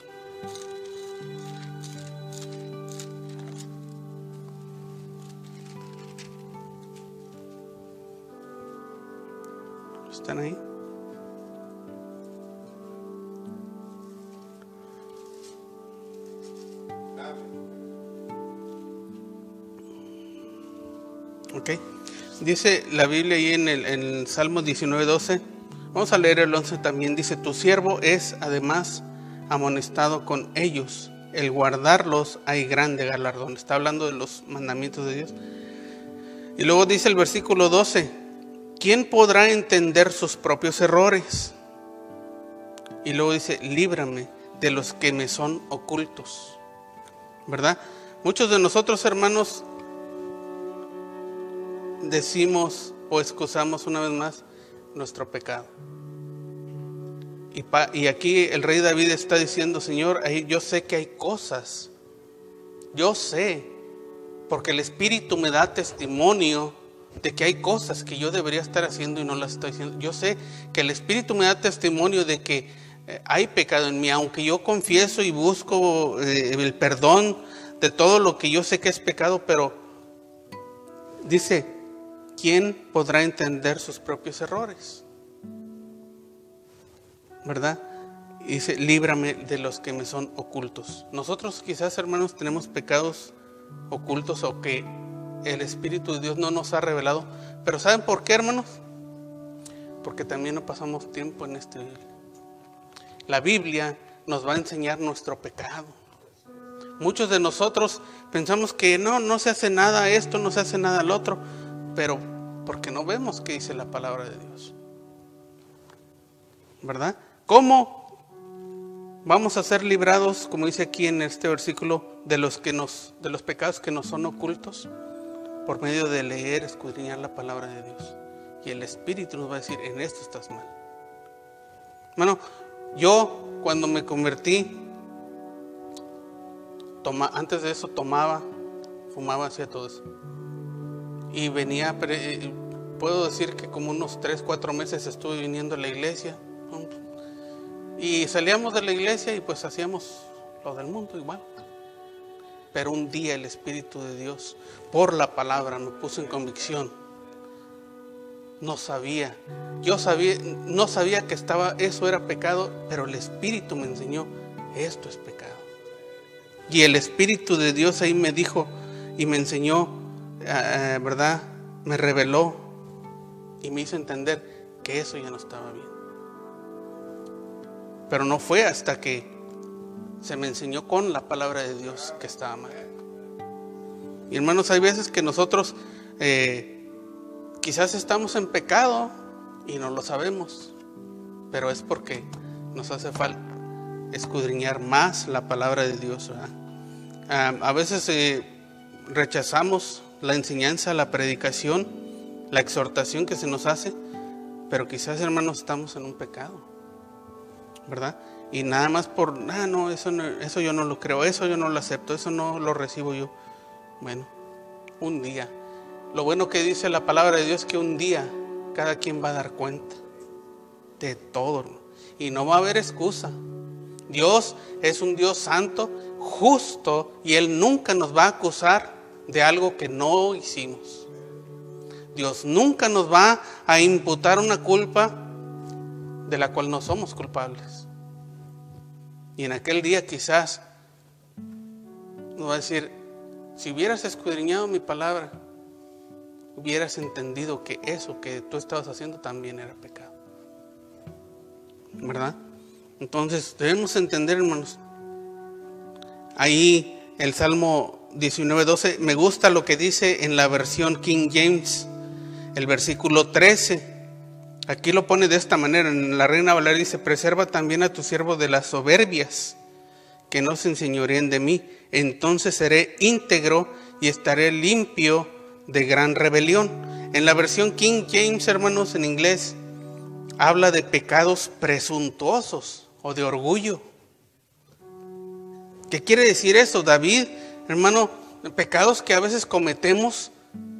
¿Están ahí? Ok. Dice la Biblia ahí en el, Salmo 19, 12. Vamos a leer el 11 también. Dice, tu siervo es además amonestado con ellos. El guardarlos hay grande galardón. Está hablando de los mandamientos de Dios. Y luego dice el versículo 12, ¿quién podrá entender sus propios errores? Y luego dice, líbrame de los que me son ocultos. ¿Verdad? Muchos de nosotros, hermanos, decimos o excusamos una vez más nuestro pecado. Y, aquí el rey David está diciendo, Señor, yo sé que hay cosas, yo sé, porque el Espíritu me da testimonio de que hay cosas que yo debería estar haciendo y no las estoy haciendo. Yo sé que el Espíritu me da testimonio de que eh, hay pecado en mí, aunque yo confieso y busco eh, el perdón de todo lo que yo sé que es pecado, pero dice, ¿quién podrá entender sus propios errores? ¿Verdad? Y dice, líbrame de los que me son ocultos. Nosotros quizás, hermanos, tenemos pecados ocultos o que el Espíritu de Dios no nos ha revelado. Pero ¿saben por qué, hermanos? Porque también no pasamos tiempo en este... La Biblia nos va a enseñar nuestro pecado. Muchos de nosotros pensamos que no, no se hace nada esto, no se hace nada al otro pero porque no vemos qué dice la palabra de Dios. ¿Verdad? ¿Cómo vamos a ser librados, como dice aquí en este versículo, de los que nos de los pecados que nos son ocultos? Por medio de leer, escudriñar la palabra de Dios. Y el Espíritu nos va a decir, en esto estás mal. Bueno, yo cuando me convertí, antes de eso tomaba, fumaba, hacía todo eso y venía, eh, puedo decir que como unos 3, 4 meses estuve viniendo a la iglesia. Y salíamos de la iglesia y pues hacíamos lo del mundo igual. Pero un día el Espíritu de Dios, por la palabra, me puso en convicción. No sabía. Yo sabía, no sabía que estaba, eso era pecado, pero el Espíritu me enseñó, esto es pecado. Y el Espíritu de Dios ahí me dijo y me enseñó eh, eh, ¿verdad? Me reveló y me hizo entender que eso ya no estaba bien. Pero no fue hasta que se me enseñó con la palabra de Dios que estaba mal. Y hermanos, hay veces que nosotros eh, quizás estamos en pecado y no lo sabemos, pero es porque nos hace falta escudriñar más la palabra de Dios. Ah, a veces rechazamos la enseñanza, la predicación, la exhortación que se nos hace, pero quizás hermanos estamos en un pecado, ¿verdad? Y nada más por, ah, no, eso, no, eso yo no lo creo, eso yo no lo acepto, eso no lo recibo yo. Bueno, un día. Lo bueno que dice la palabra de Dios es que un día cada quien va a dar cuenta de todo. Y no va a haber excusa. Dios es un Dios santo, justo, y Él nunca nos va a acusar de algo que no hicimos. Dios nunca nos va a imputar una culpa de la cual no somos culpables. Y en aquel día quizás nos va a decir, si hubieras escudriñado mi palabra, hubieras entendido que eso que tú estabas haciendo también era pecado. ¿Verdad? Entonces debemos entender, hermanos. Ahí el Salmo 19.12, me gusta lo que dice en la versión King James, el versículo 13. Aquí lo pone de esta manera, en la Reina Valeria dice, preserva también a tu siervo de las soberbias que no se enseñorían de mí, entonces seré íntegro y estaré limpio de gran rebelión. En la versión King James, hermanos, en inglés, habla de pecados presuntuosos o de orgullo. ¿Qué quiere decir eso, David? Hermano, pecados que a veces cometemos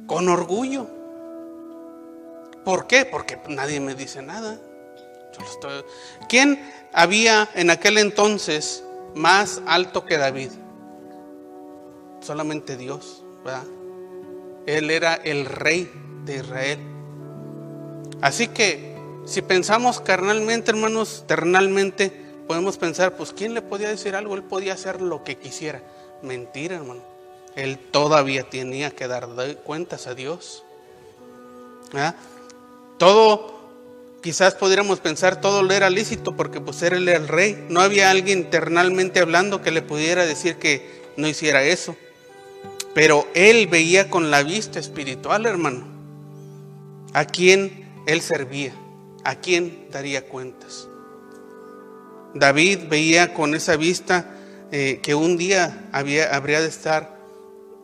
con orgullo. ¿Por qué? Porque nadie me dice nada. ¿Quién había en aquel entonces más alto que David? Solamente Dios, ¿verdad? Él era el rey de Israel. Así que si pensamos carnalmente, hermanos, ternalmente, podemos pensar, pues ¿quién le podía decir algo? Él podía hacer lo que quisiera. Mentira, hermano. Él todavía tenía que dar cuentas a Dios. ¿verdad? Todo Quizás pudiéramos pensar todo le era lícito porque pues era el rey. No había alguien internamente hablando que le pudiera decir que no hiciera eso. Pero él veía con la vista espiritual, hermano, a quién él servía, a quién daría cuentas. David veía con esa vista eh, que un día había, habría de estar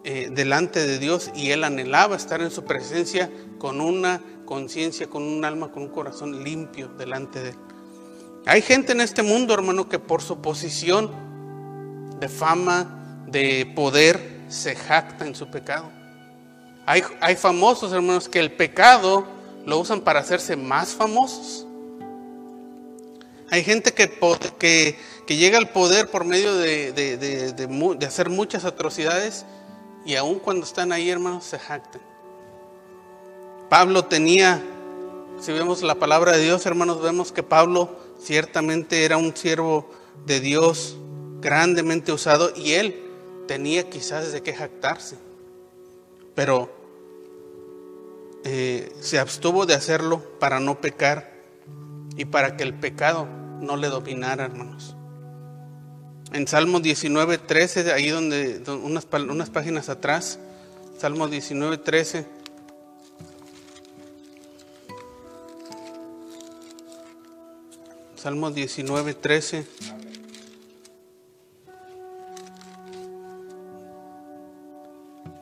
eh, delante de Dios y él anhelaba estar en su presencia con una conciencia, con un alma, con un corazón limpio delante de Él. Hay gente en este mundo, hermano, que por su posición de fama, de poder, se jacta en su pecado. Hay, hay famosos, hermanos, que el pecado lo usan para hacerse más famosos. Hay gente que, llega al poder por medio de, hacer muchas atrocidades y aun cuando están ahí, hermanos, se jactan. Pablo tenía, si vemos la palabra de Dios, hermanos, vemos que Pablo ciertamente era un siervo de Dios grandemente usado y él tenía quizás de qué jactarse, pero eh, se abstuvo de hacerlo para no pecar y para que el pecado no le dominara, hermanos. En Salmo 19, 13, ahí donde, unas, unas páginas atrás, Salmo 19, 13. Salmo 19, 13.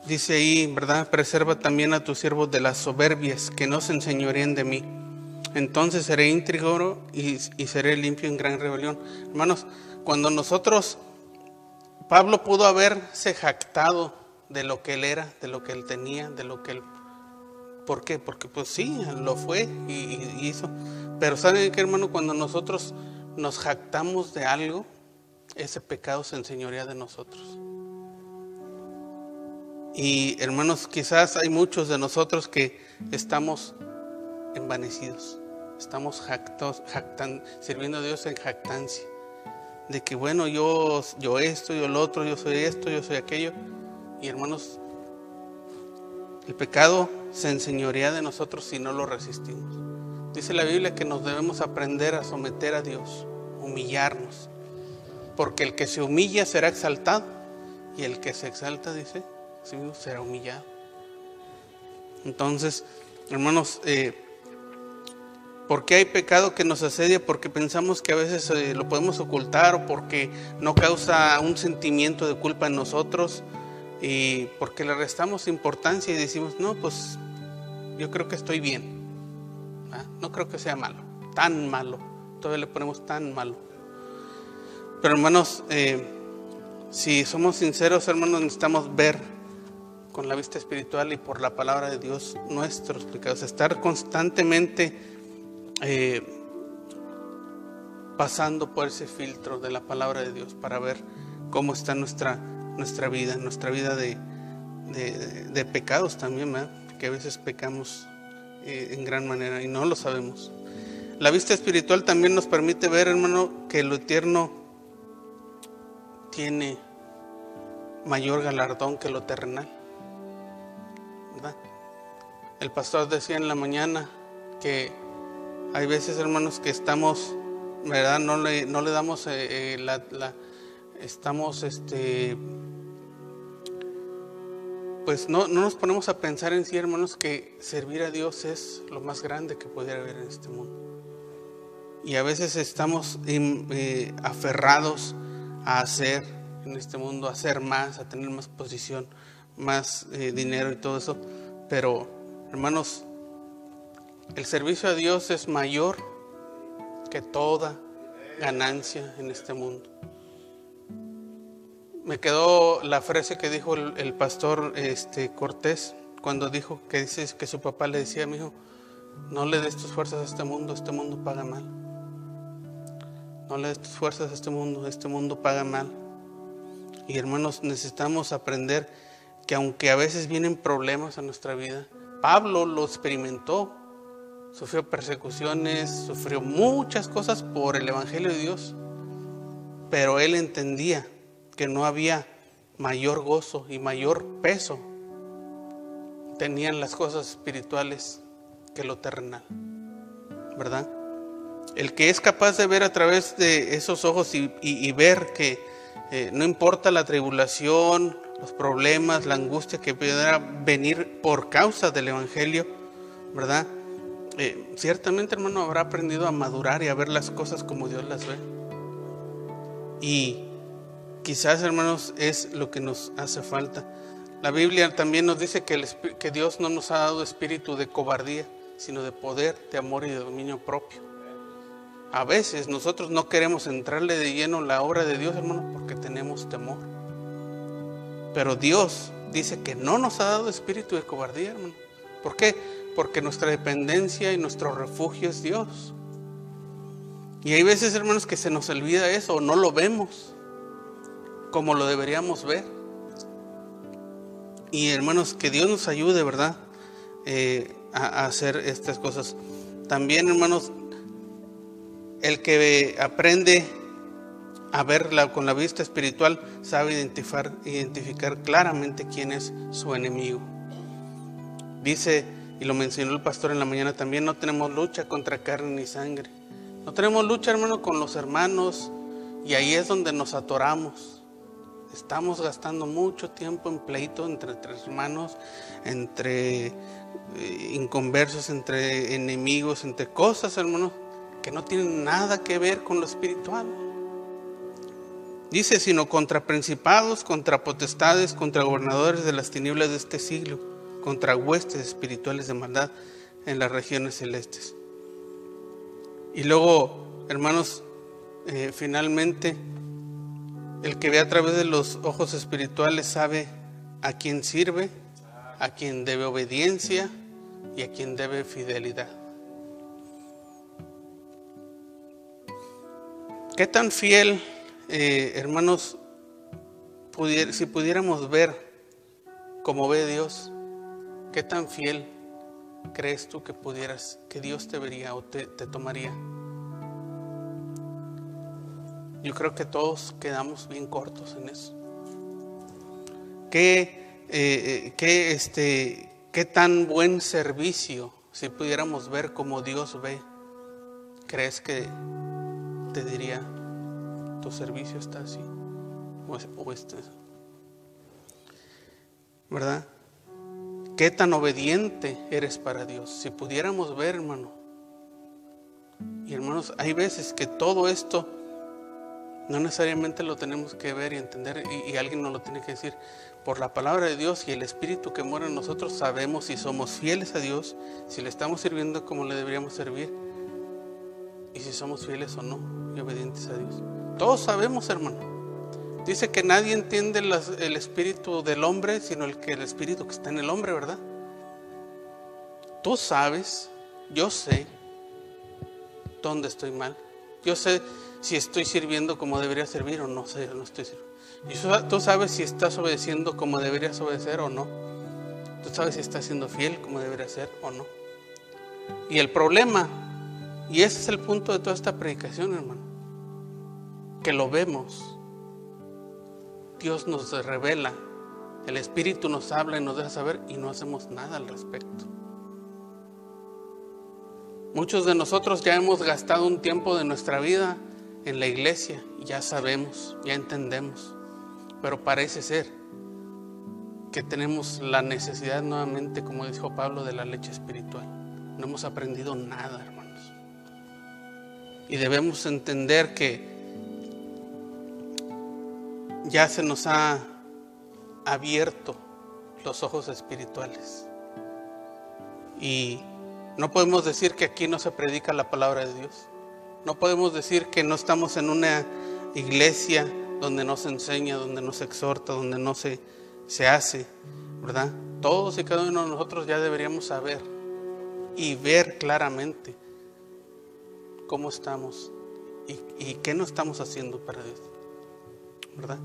Dice ahí, ¿verdad? Preserva también a tus siervos de las soberbias, que no se enseñorían de mí. Entonces seré íntegro y, y seré limpio en gran rebelión. Hermanos, cuando nosotros, Pablo pudo haberse jactado de lo que él era, de lo que él tenía, de lo que él ¿Por qué? Porque pues sí, lo fue y, hizo. Pero ¿saben qué, hermano? Cuando nosotros nos jactamos de algo, ese pecado se enseñorea de nosotros. Y hermanos, quizás hay muchos de nosotros que estamos envanecidos, estamos jactos, jactan, sirviendo a Dios en jactancia. De que bueno, yo, yo esto, yo lo otro, yo soy esto, yo soy aquello. Y hermanos, el pecado se enseñorea de nosotros si no lo resistimos. Dice la Biblia que nos debemos aprender a someter a Dios, humillarnos. Porque el que se humilla será exaltado y el que se exalta, dice, será humillado. Entonces, hermanos, eh, ¿por qué hay pecado que nos asedia? Porque pensamos que a veces eh, lo podemos ocultar o porque no causa un sentimiento de culpa en nosotros y porque le restamos importancia y decimos, no, pues yo creo que estoy bien. No creo que sea malo, tan malo. Todavía le ponemos tan malo. Pero hermanos, eh, si somos sinceros, hermanos, necesitamos ver con la vista espiritual y por la palabra de Dios nuestros pecados. Estar constantemente eh, pasando por ese filtro de la palabra de Dios para ver cómo está nuestra, nuestra vida, nuestra vida de, de, pecados también, que a veces pecamos eh, en gran manera y no lo sabemos. La vista espiritual también nos permite ver, hermano, que lo eterno tiene mayor galardón que lo terrenal. El pastor decía en la mañana que hay veces, hermanos, que estamos, ¿verdad? No le, no le damos eh, eh, la, estamos, este, pues no, no, nos ponemos a pensar en sí, hermanos, que servir a Dios es lo más grande que pudiera haber en este mundo. Y a veces estamos eh, aferrados a hacer en este mundo, a hacer más, a tener más posición, más dinero y todo eso. Pero, hermanos, el servicio a Dios es mayor que toda ganancia en este mundo me quedó la frase que dijo el, pastor este, Cortés cuando dijo que dice que su papá le decía mi hijo, no le des tus fuerzas a este mundo, este mundo paga mal. No le des tus fuerzas a este mundo, este mundo paga mal. Y hermanos, necesitamos aprender que aunque a veces vienen problemas a nuestra vida, Pablo lo experimentó, sufrió persecuciones, sufrió muchas cosas por el Evangelio de Dios, pero él entendía que no había mayor gozo y mayor peso tenían las cosas espirituales que lo terrenal. ¿Verdad? El que es capaz de ver a través de esos ojos y, ver que eh, no importa la tribulación, los problemas, la angustia que pudiera venir por causa del Evangelio, ¿verdad? Eh, ciertamente, hermano, habrá aprendido a madurar y a ver las cosas como Dios las ve. Y Quizás, hermanos, es lo que nos hace falta. La Biblia también nos dice que, que Dios no nos ha dado espíritu de cobardía, sino de poder, de amor y de dominio propio. A veces nosotros no queremos entrarle de lleno la obra de Dios, hermano, porque tenemos temor. Pero Dios dice que no nos ha dado espíritu de cobardía, hermano. ¿Por qué? Porque nuestra dependencia y nuestro refugio es Dios. Y hay veces, hermanos, que se nos olvida eso o no lo vemos como lo deberíamos ver. Y hermanos, que Dios nos ayude, ¿verdad? Eh, a, hacer estas cosas. También, hermanos, el que aprende a verla con la vista espiritual sabe identificar, identificar claramente quién es su enemigo. Dice, y lo mencionó el pastor en la mañana también, no tenemos lucha contra carne ni sangre. No tenemos lucha, hermano, con los hermanos. Y ahí es donde nos atoramos. Estamos gastando mucho tiempo en pleito entre tres hermanos, entre eh, inconversos, entre enemigos, entre cosas, hermanos, que no tienen nada que ver con lo espiritual. Dice, sino contra principados, contra potestades, contra gobernadores de las tinieblas de este siglo, contra huestes espirituales de maldad en las regiones celestes. Y luego, hermanos, eh, finalmente el que ve a través de los ojos espirituales sabe a quién sirve, a quién debe obediencia y a quién debe fidelidad. ¿Qué tan fiel, eh, hermanos, si pudiéramos ver como ve Dios, qué tan fiel crees tú que pudieras, que Dios te vería o te tomaría? Yo creo que todos quedamos bien cortos en eso. ¿Qué, eh, eh, este, qué tan buen servicio, si pudiéramos ver como Dios ve, crees que te diría, tu servicio está así, o, o este. ¿Verdad? ¿Qué tan obediente eres para Dios? Si pudiéramos ver, hermano. Y hermanos, hay veces que todo esto no necesariamente lo tenemos que ver y entender y, alguien nos lo tiene que decir. Por la palabra de Dios y el Espíritu que mora en nosotros sabemos si somos fieles a Dios, si le estamos sirviendo como le deberíamos servir y si somos fieles o no y obedientes a Dios. Todos sabemos, hermano. Dice que nadie entiende el espíritu del hombre, sino el que el espíritu que está en el hombre, ¿verdad? Tú sabes, yo sé dónde estoy mal. Yo sé si estoy sirviendo como debería servir o no sé, no estoy sirviendo. Y tú sabes si estás obedeciendo como deberías obedecer o no. Tú sabes si estás siendo fiel como debería ser o no. Y el problema, y ese es el punto de toda esta predicación, hermano, que lo vemos. Dios nos revela, el Espíritu nos habla y nos deja saber y no hacemos nada al respecto. Muchos de nosotros ya hemos gastado un tiempo de nuestra vida en la iglesia, ya sabemos, ya entendemos, pero parece ser que tenemos la necesidad nuevamente, como dijo Pablo, de la leche espiritual. No hemos aprendido nada, hermanos. Y debemos entender que ya se nos ha abierto los ojos espirituales. Y no podemos decir que aquí no se predica la palabra de Dios. No podemos decir que no estamos en una iglesia donde no se enseña, donde no se exhorta, donde no se, se hace, ¿verdad? Todos y cada uno de nosotros ya deberíamos saber y ver claramente cómo estamos y, qué no estamos haciendo para Dios, ¿verdad?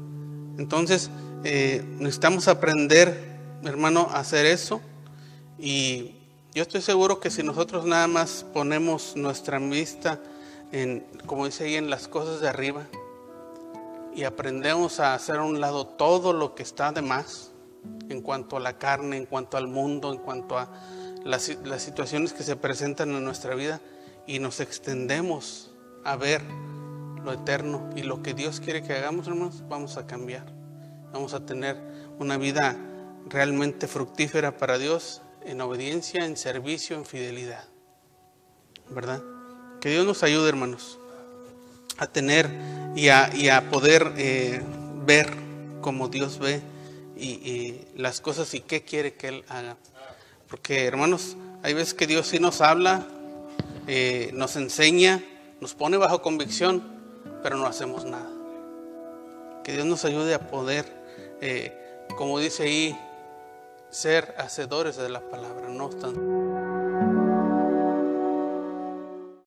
Entonces, eh, necesitamos aprender, hermano, a hacer eso y yo estoy seguro que si nosotros nada más ponemos nuestra vista en, como dice ahí, en las cosas de arriba y aprendemos a hacer a un lado todo lo que está de más en cuanto a la carne, en cuanto al mundo, en cuanto a las, las situaciones que se presentan en nuestra vida y nos extendemos a ver lo eterno y lo que Dios quiere que hagamos, hermanos, vamos a cambiar. Vamos a tener una vida realmente fructífera para Dios en obediencia, en servicio, en fidelidad. ¿Verdad? Que Dios nos ayude, hermanos, a tener y a, poder eh, ver como Dios ve y, las cosas y qué quiere que Él haga. Porque, hermanos, hay veces que Dios sí nos habla, eh, nos enseña, nos pone bajo convicción, pero no hacemos nada. Que Dios nos ayude a poder, eh, como dice ahí, ser hacedores de la palabra, no tanto.